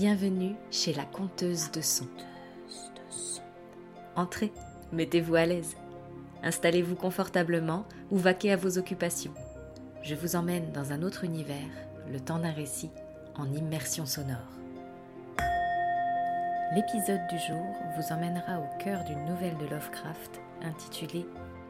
Bienvenue chez la conteuse de son. Entrez, mettez-vous à l'aise. Installez-vous confortablement ou vaquez à vos occupations. Je vous emmène dans un autre univers, le temps d'un récit, en immersion sonore. L'épisode du jour vous emmènera au cœur d'une nouvelle de Lovecraft intitulée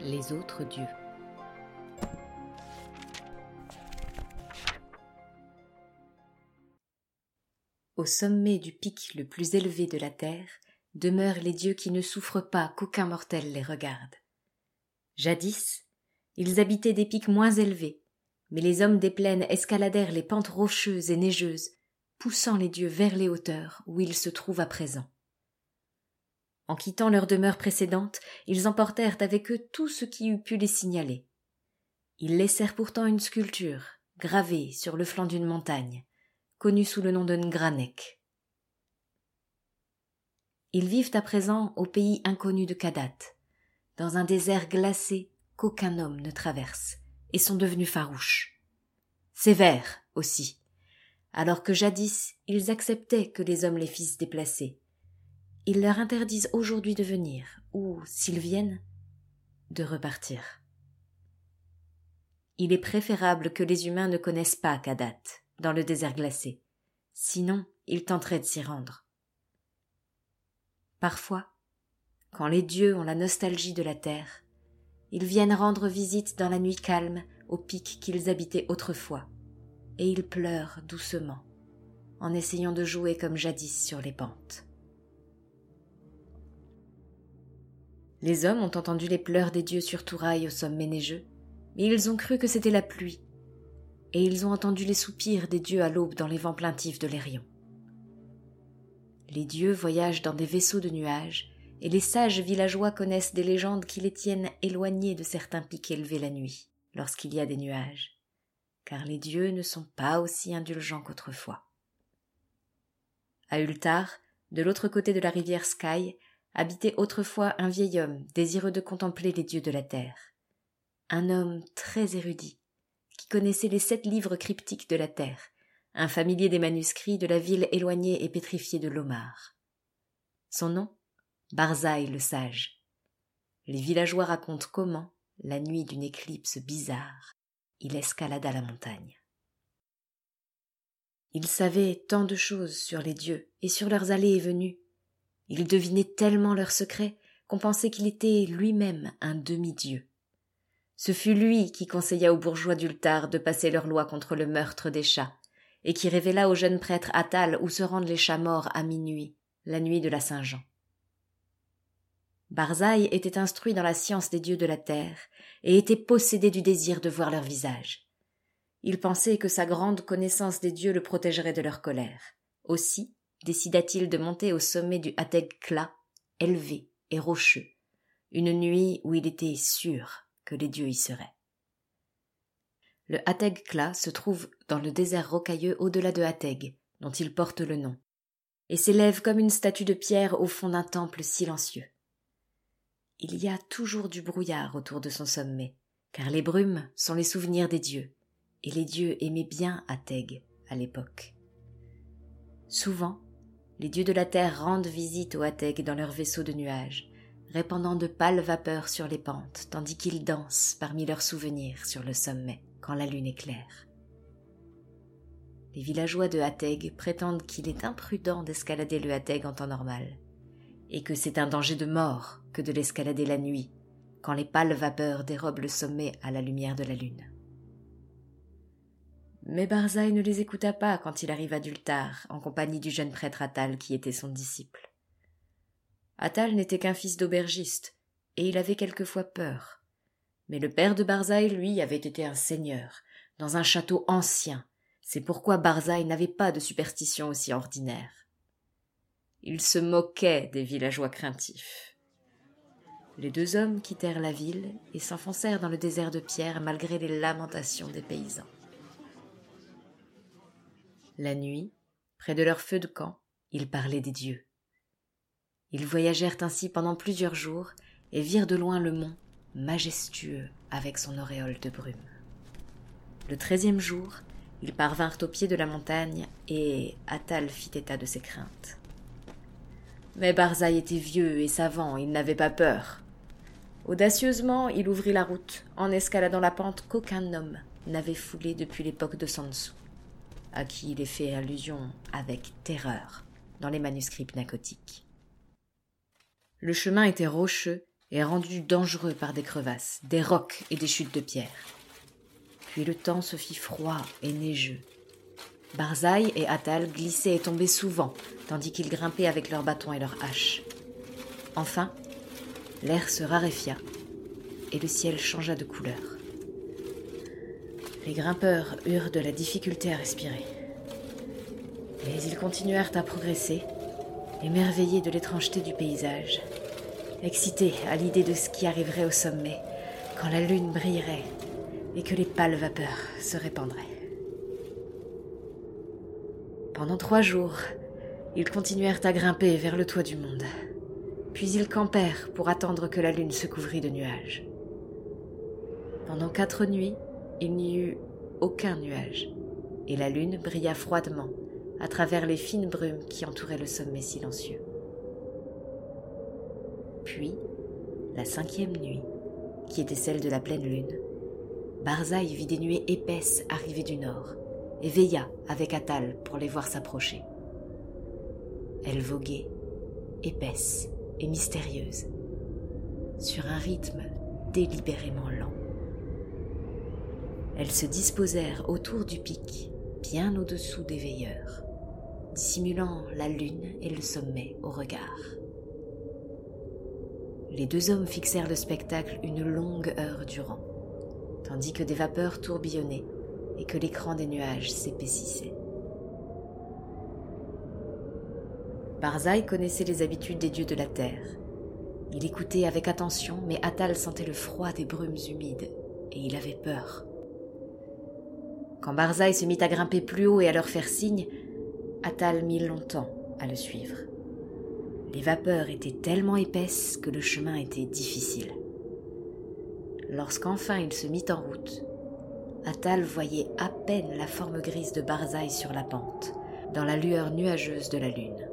Les autres dieux. Au sommet du pic le plus élevé de la terre demeurent les dieux qui ne souffrent pas qu'aucun mortel les regarde. Jadis, ils habitaient des pics moins élevés, mais les hommes des plaines escaladèrent les pentes rocheuses et neigeuses, poussant les dieux vers les hauteurs où ils se trouvent à présent. En quittant leur demeure précédente, ils emportèrent avec eux tout ce qui eût pu les signaler. Ils laissèrent pourtant une sculpture, gravée sur le flanc d'une montagne, connu sous le nom de Ngranek. Ils vivent à présent au pays inconnu de Kadat, dans un désert glacé qu'aucun homme ne traverse, et sont devenus farouches. Sévères aussi, alors que jadis ils acceptaient que les hommes les fissent déplacer. Ils leur interdisent aujourd'hui de venir, ou, s'ils viennent, de repartir. Il est préférable que les humains ne connaissent pas Kadat dans le désert glacé. Sinon, ils tenteraient de s'y rendre. Parfois, quand les dieux ont la nostalgie de la terre, ils viennent rendre visite dans la nuit calme au pic qu'ils habitaient autrefois, et ils pleurent doucement, en essayant de jouer comme jadis sur les pentes. Les hommes ont entendu les pleurs des dieux sur Touraille au sommet neigeux, mais ils ont cru que c'était la pluie, et ils ont entendu les soupirs des dieux à l'aube dans les vents plaintifs de l'Érion. Les dieux voyagent dans des vaisseaux de nuages, et les sages villageois connaissent des légendes qui les tiennent éloignés de certains pics élevés la nuit, lorsqu'il y a des nuages, car les dieux ne sont pas aussi indulgents qu'autrefois. À Ultar, de l'autre côté de la rivière Sky, habitait autrefois un vieil homme désireux de contempler les dieux de la terre. Un homme très érudit, connaissait les sept livres cryptiques de la terre, un familier des manuscrits de la ville éloignée et pétrifiée de Lomar. Son nom Barzaï le sage. Les villageois racontent comment, la nuit d'une éclipse bizarre, il escalada la montagne. Il savait tant de choses sur les dieux et sur leurs allées et venues. Il devinait tellement leurs secrets qu'on pensait qu'il était lui-même un demi-dieu. Ce fut lui qui conseilla aux bourgeois d'Ultar de passer leur loi contre le meurtre des chats, et qui révéla au jeune prêtre Attal où se rendent les chats morts à minuit, la nuit de la Saint-Jean. Barzaï était instruit dans la science des dieux de la terre, et était possédé du désir de voir leur visage. Il pensait que sa grande connaissance des dieux le protégerait de leur colère. Aussi décida-t-il de monter au sommet du Hateg Kla, élevé et rocheux, une nuit où il était sûr que les dieux y seraient. Le Hateg Kla se trouve dans le désert rocailleux au-delà de Hateg, dont il porte le nom, et s'élève comme une statue de pierre au fond d'un temple silencieux. Il y a toujours du brouillard autour de son sommet, car les brumes sont les souvenirs des dieux, et les dieux aimaient bien Hateg à l'époque. Souvent, les dieux de la terre rendent visite au Hateg dans leurs vaisseaux de nuages, répandant de pâles vapeurs sur les pentes, tandis qu'ils dansent parmi leurs souvenirs sur le sommet, quand la lune est claire. Les villageois de Hateg prétendent qu'il est imprudent d'escalader le Hateg en temps normal, et que c'est un danger de mort que de l'escalader la nuit, quand les pâles vapeurs dérobent le sommet à la lumière de la lune. Mais Barzaï ne les écouta pas quand il arriva d'Ultar, en compagnie du jeune prêtre Atal qui était son disciple. Attal n'était qu'un fils d'aubergiste, et il avait quelquefois peur. Mais le père de Barzaï, lui, avait été un seigneur, dans un château ancien. C'est pourquoi Barzaï n'avait pas de superstition aussi ordinaire. Il se moquait des villageois craintifs. Les deux hommes quittèrent la ville et s'enfoncèrent dans le désert de pierre malgré les lamentations des paysans. La nuit, près de leur feu de camp, ils parlaient des dieux. Ils voyagèrent ainsi pendant plusieurs jours et virent de loin le mont, majestueux avec son auréole de brume. Le treizième jour, Ils parvinrent au pied de la montagne et Atal fit état de ses craintes. Mais Barzaï était vieux et savant, il n'avait pas peur. Audacieusement, il ouvrit la route, en escaladant la pente qu'aucun homme n'avait foulée depuis l'époque de Sansu, à qui il est fait allusion avec terreur dans les manuscrits pnacotiques. Le chemin était rocheux et rendu dangereux par des crevasses, des rocs et des chutes de pierre. Puis le temps se fit froid et neigeux. Barzaï et Atal glissaient et tombaient souvent, tandis qu'ils grimpaient avec leurs bâtons et leurs haches. Enfin, l'air se raréfia et le ciel changea de couleur. Les grimpeurs eurent de la difficulté à respirer. Mais ils continuèrent à progresser, émerveillés de l'étrangeté du paysage excité à l'idée de ce qui arriverait au sommet, quand la lune brillerait et que les pâles vapeurs se répandraient. Pendant trois jours, ils continuèrent à grimper vers le toit du monde. Puis ils campèrent pour attendre que la lune se couvrît de nuages. Pendant quatre nuits, il n'y eut aucun nuage, et la lune brilla froidement à travers les fines brumes qui entouraient le sommet silencieux. Puis, la cinquième nuit, qui était celle de la pleine lune, Barzaï vit des nuées épaisses arriver du nord et veilla avec Atal pour les voir s'approcher. Elles voguaient, épaisses et mystérieuses, sur un rythme délibérément lent. Elles se disposèrent autour du pic, bien au-dessous des veilleurs, dissimulant la lune et le sommet au regard les deux hommes fixèrent le spectacle une longue heure durant, tandis que des vapeurs tourbillonnaient et que l'écran des nuages s'épaississait. Barzaï connaissait les habitudes des dieux de la terre. Il écoutait avec attention, mais Atal sentait le froid des brumes humides, et il avait peur. Quand Barzaï se mit à grimper plus haut et à leur faire signe, Atal mit longtemps à le suivre. Les vapeurs étaient tellement épaisses que le chemin était difficile. Lorsqu'enfin il se mit en route, Atal voyait à peine la forme grise de Barzaï sur la pente, dans la lueur nuageuse de la lune.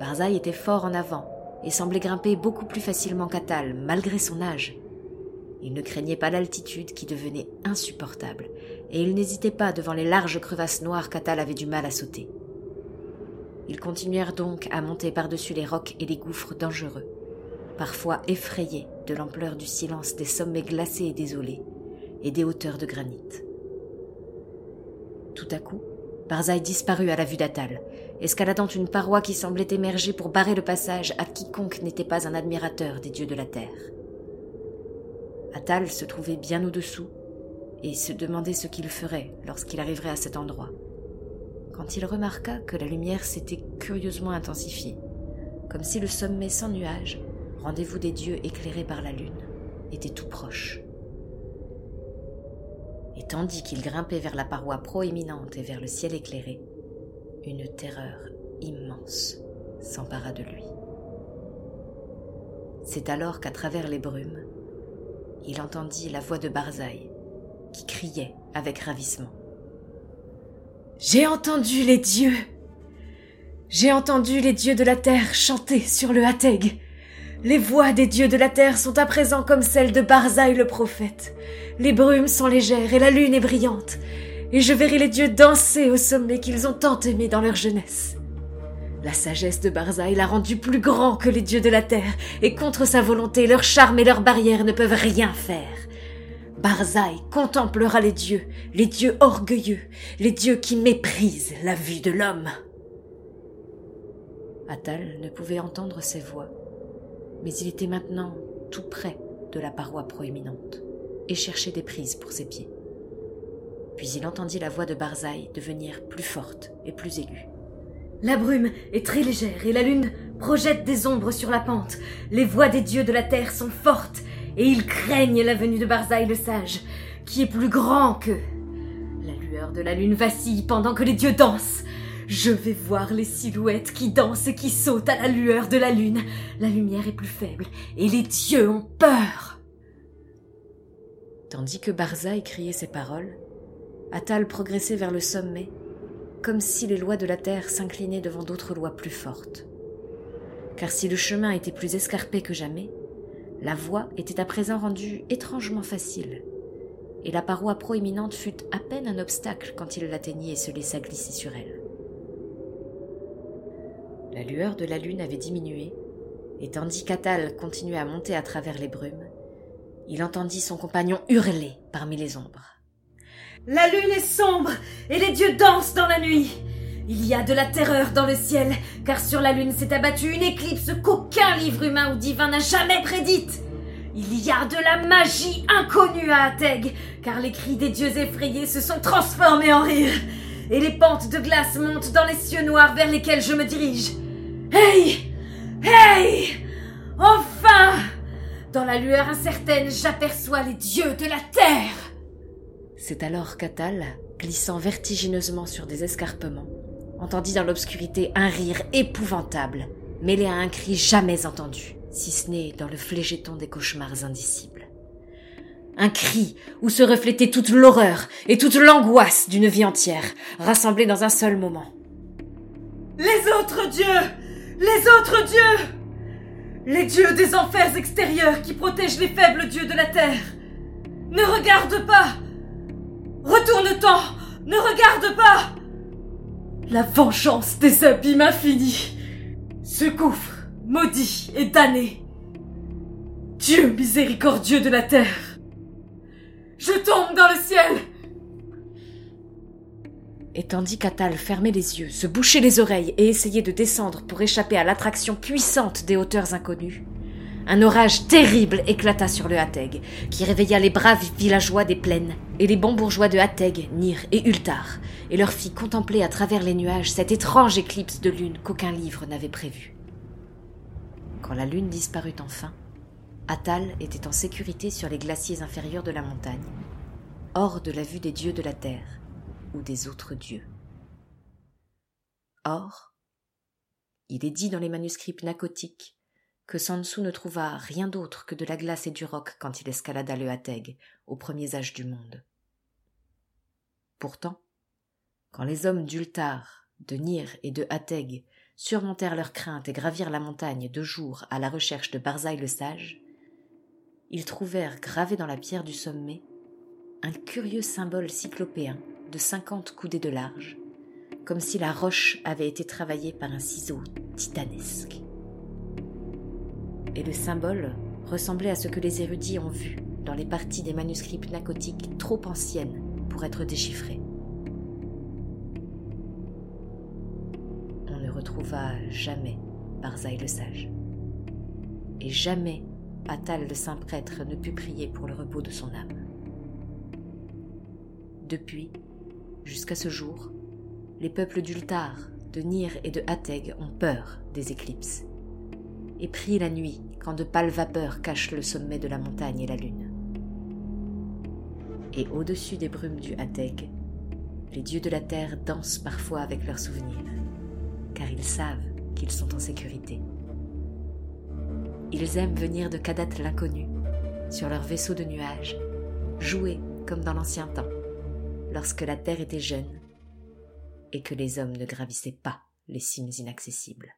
Barzaï était fort en avant et semblait grimper beaucoup plus facilement qu'Atal, malgré son âge. Il ne craignait pas l'altitude qui devenait insupportable, et il n'hésitait pas devant les larges crevasses noires qu'Atal avait du mal à sauter. Ils continuèrent donc à monter par-dessus les rocs et les gouffres dangereux, parfois effrayés de l'ampleur du silence des sommets glacés et désolés, et des hauteurs de granit. Tout à coup, Barzaï disparut à la vue d'Atal, escaladant une paroi qui semblait émerger pour barrer le passage à quiconque n'était pas un admirateur des dieux de la terre. Atal se trouvait bien au-dessous et se demandait ce qu'il ferait lorsqu'il arriverait à cet endroit quand il remarqua que la lumière s'était curieusement intensifiée, comme si le sommet sans nuages, rendez-vous des dieux éclairé par la lune, était tout proche. Et tandis qu'il grimpait vers la paroi proéminente et vers le ciel éclairé, une terreur immense s'empara de lui. C'est alors qu'à travers les brumes, il entendit la voix de Barzaï, qui criait avec ravissement. J'ai entendu les dieux. J'ai entendu les dieux de la terre chanter sur le Hateg. Les voix des dieux de la terre sont à présent comme celles de Barzaï le prophète. Les brumes sont légères et la lune est brillante. Et je verrai les dieux danser au sommet qu'ils ont tant aimé dans leur jeunesse. La sagesse de Barzaï l'a rendu plus grand que les dieux de la terre, et contre sa volonté, leur charme et leurs barrières ne peuvent rien faire. Barzaï contemplera les dieux, les dieux orgueilleux, les dieux qui méprisent la vue de l'homme. Atal ne pouvait entendre ces voix, mais il était maintenant tout près de la paroi proéminente et cherchait des prises pour ses pieds. Puis il entendit la voix de Barzaï devenir plus forte et plus aiguë. La brume est très légère et la lune projette des ombres sur la pente. Les voix des dieux de la terre sont fortes et ils craignent la venue de Barzaï le sage, qui est plus grand qu'eux. La lueur de la lune vacille pendant que les dieux dansent. Je vais voir les silhouettes qui dansent et qui sautent à la lueur de la lune. La lumière est plus faible et les dieux ont peur. Tandis que Barzaï criait ces paroles, Atal progressait vers le sommet, comme si les lois de la Terre s'inclinaient devant d'autres lois plus fortes. Car si le chemin était plus escarpé que jamais, la voie était à présent rendue étrangement facile, et la paroi proéminente fut à peine un obstacle quand il l'atteignit et se laissa glisser sur elle. La lueur de la lune avait diminué, et tandis qu'Atal continuait à monter à travers les brumes, il entendit son compagnon hurler parmi les ombres. La lune est sombre et les dieux dansent dans la nuit. Il y a de la terreur dans le ciel, car sur la lune s'est abattue une éclipse qu'aucun livre humain ou divin n'a jamais prédite. Il y a de la magie inconnue à Ateg, car les cris des dieux effrayés se sont transformés en rire, et les pentes de glace montent dans les cieux noirs vers lesquels je me dirige. Hey Hey Enfin Dans la lueur incertaine, j'aperçois les dieux de la terre C'est alors qu'Atal, glissant vertigineusement sur des escarpements, entendit dans l'obscurité un rire épouvantable, mêlé à un cri jamais entendu, si ce n'est dans le flégéton des cauchemars indicibles. Un cri où se reflétait toute l'horreur et toute l'angoisse d'une vie entière, rassemblée dans un seul moment. Les autres dieux Les autres dieux Les dieux des enfers extérieurs qui protègent les faibles dieux de la terre Ne regarde pas Retourne-t'en Ne regarde pas. La vengeance des abîmes infinis Ce gouffre, maudit et damné. Dieu miséricordieux de la terre. Je tombe dans le ciel. Et tandis qu'Atal fermait les yeux, se bouchait les oreilles et essayait de descendre pour échapper à l'attraction puissante des hauteurs inconnues, un orage terrible éclata sur le Hateg, qui réveilla les braves villageois des plaines et les bons bourgeois de Hateg, Nir et Ultar, et leur fit contempler à travers les nuages cette étrange éclipse de lune qu'aucun livre n'avait prévue. Quand la lune disparut enfin, Atal était en sécurité sur les glaciers inférieurs de la montagne, hors de la vue des dieux de la terre ou des autres dieux. Or, il est dit dans les manuscrits nacotiques que Sansu ne trouva rien d'autre que de la glace et du roc quand il escalada le Hateg aux premiers âges du monde. Pourtant, quand les hommes d'Ultar, de Nir et de Hateg surmontèrent leurs craintes et gravirent la montagne deux jours à la recherche de Barzaï le sage, ils trouvèrent gravé dans la pierre du sommet un curieux symbole cyclopéen de cinquante coudées de large, comme si la roche avait été travaillée par un ciseau titanesque et le symbole ressemblait à ce que les érudits ont vu dans les parties des manuscrits pnacotiques trop anciennes pour être déchiffrées. On ne retrouva jamais Barzaï le sage. Et jamais Atal le saint prêtre ne put prier pour le repos de son âme. Depuis, jusqu'à ce jour, les peuples d'Ultar, de Nir et de Ateg ont peur des éclipses et prient la nuit quand de pâles vapeurs cachent le sommet de la montagne et la lune. Et au-dessus des brumes du Hateg, les dieux de la terre dansent parfois avec leurs souvenirs, car ils savent qu'ils sont en sécurité. Ils aiment venir de Kadat l'inconnu, sur leur vaisseau de nuages, jouer comme dans l'ancien temps, lorsque la terre était jeune et que les hommes ne gravissaient pas les cimes inaccessibles.